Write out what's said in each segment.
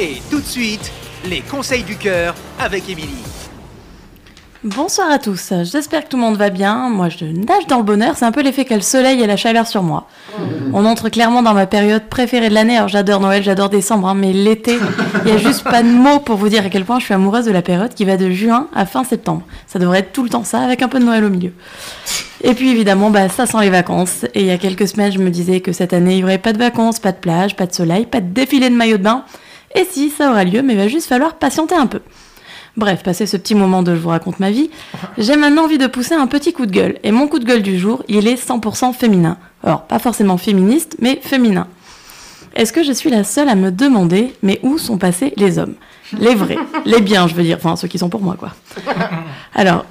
Et tout de suite, les conseils du cœur avec Émilie. Bonsoir à tous, j'espère que tout le monde va bien. Moi je nage dans le bonheur, c'est un peu l'effet qu'a le soleil et la chaleur sur moi. On entre clairement dans ma période préférée de l'année, alors j'adore Noël, j'adore décembre, hein, mais l'été, il n'y a juste pas de mots pour vous dire à quel point je suis amoureuse de la période qui va de juin à fin septembre. Ça devrait être tout le temps ça, avec un peu de Noël au milieu. Et puis évidemment, bah, ça sent les vacances. Et il y a quelques semaines, je me disais que cette année, il n'y aurait pas de vacances, pas de plage, pas de soleil, pas de défilé de maillot de bain. Et si, ça aura lieu, mais il va juste falloir patienter un peu. Bref, passé ce petit moment de je vous raconte ma vie, j'ai maintenant envie de pousser un petit coup de gueule. Et mon coup de gueule du jour, il est 100% féminin. Alors, pas forcément féministe, mais féminin. Est-ce que je suis la seule à me demander, mais où sont passés les hommes? Les vrais, les biens, je veux dire, enfin ceux qui sont pour moi, quoi. Alors,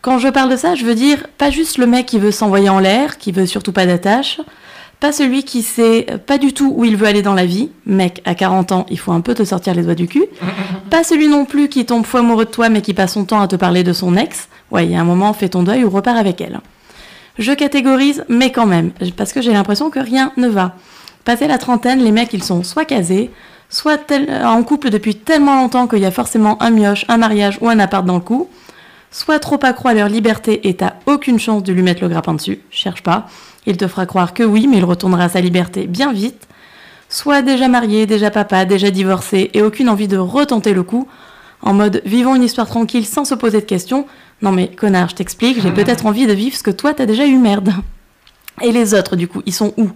quand je parle de ça, je veux dire pas juste le mec qui veut s'envoyer en l'air, qui veut surtout pas d'attache, pas celui qui sait pas du tout où il veut aller dans la vie. Mec, à 40 ans, il faut un peu te sortir les doigts du cul. pas celui non plus qui tombe fou amoureux de toi mais qui passe son temps à te parler de son ex. Ouais, il y a un moment, fais ton deuil ou repars avec elle. Je catégorise, mais quand même, parce que j'ai l'impression que rien ne va. Passé la trentaine, les mecs, ils sont soit casés, soit en couple depuis tellement longtemps qu'il y a forcément un mioche, un mariage ou un appart dans le coup, soit trop accro à leur liberté et t'as aucune chance de lui mettre le grappin dessus, cherche pas. Il te fera croire que oui, mais il retournera à sa liberté bien vite. Soit déjà marié, déjà papa, déjà divorcé et aucune envie de retenter le coup, en mode vivons une histoire tranquille sans se poser de questions. Non mais connard, je t'explique, j'ai peut-être envie de vivre ce que toi t'as déjà eu merde. Et les autres, du coup, ils sont où?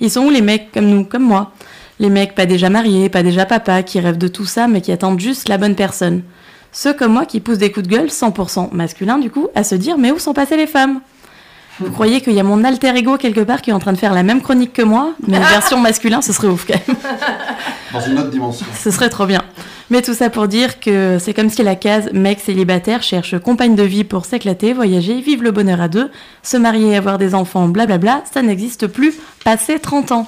Ils sont où les mecs comme nous, comme moi? Les mecs pas déjà mariés, pas déjà papa, qui rêvent de tout ça mais qui attendent juste la bonne personne. Ceux comme moi qui poussent des coups de gueule 100% masculins du coup à se dire mais où sont passées les femmes? Vous croyez qu'il y a mon alter ego quelque part qui est en train de faire la même chronique que moi, mais une version masculin, ce serait ouf quand même. Dans une autre dimension. Ce serait trop bien. Mais tout ça pour dire que c'est comme si la case mec célibataire cherche compagne de vie pour s'éclater, voyager, vivre le bonheur à deux, se marier, avoir des enfants, blablabla, ça n'existe plus passé 30 ans.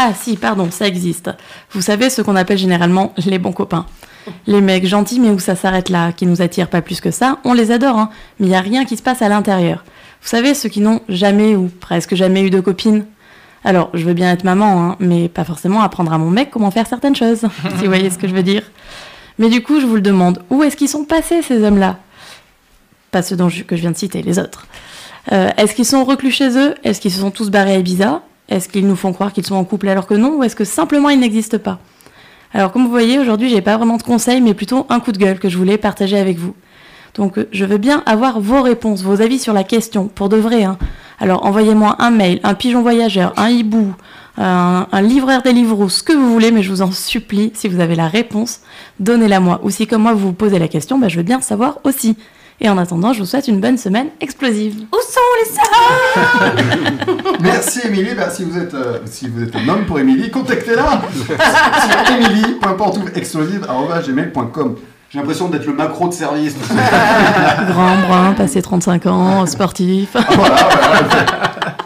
Ah si, pardon, ça existe. Vous savez ce qu'on appelle généralement les bons copains. Les mecs gentils mais où ça s'arrête là, qui nous attirent pas plus que ça, on les adore, hein, mais il n'y a rien qui se passe à l'intérieur. Vous savez, ceux qui n'ont jamais ou presque jamais eu de copine. Alors, je veux bien être maman, hein, mais pas forcément apprendre à mon mec comment faire certaines choses, si vous voyez ce que je veux dire. Mais du coup, je vous le demande, où est-ce qu'ils sont passés, ces hommes-là? Pas ceux dont que je viens de citer, les autres. Euh, est-ce qu'ils sont reclus chez eux? Est-ce qu'ils se sont tous barrés à Ibiza? Est-ce qu'ils nous font croire qu'ils sont en couple alors que non Ou est-ce que simplement ils n'existent pas? Alors, comme vous voyez, aujourd'hui, j'ai pas vraiment de conseils, mais plutôt un coup de gueule que je voulais partager avec vous. Donc je veux bien avoir vos réponses, vos avis sur la question, pour de vrai. Hein. Alors envoyez-moi un mail, un pigeon voyageur, un hibou, un, livreur des livres, ce que vous voulez, mais je vous en supplie, si vous avez la réponse, donnez-la moi. Ou si comme moi vous vous posez la question, bah, je veux bien savoir aussi. Et en attendant, je vous souhaite une bonne semaine explosive. Où sont les sœurs Merci Émilie. Bah, si, vous êtes, euh, si vous êtes un homme pour Émilie, contactez-la sur émilie.pantoufleexplosive.com. J'ai l'impression d'être le macro de service. Grand, brun, passé 35 ans, sportif. Ah, voilà,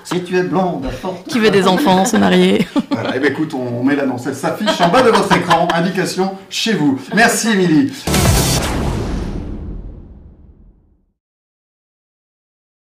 si tu es blonde, forte. Qui veut des enfants, se marier. Voilà, et eh bien écoute, on met l'annonce. Elle s'affiche en bas de votre écran. Indication chez vous. Merci Émilie.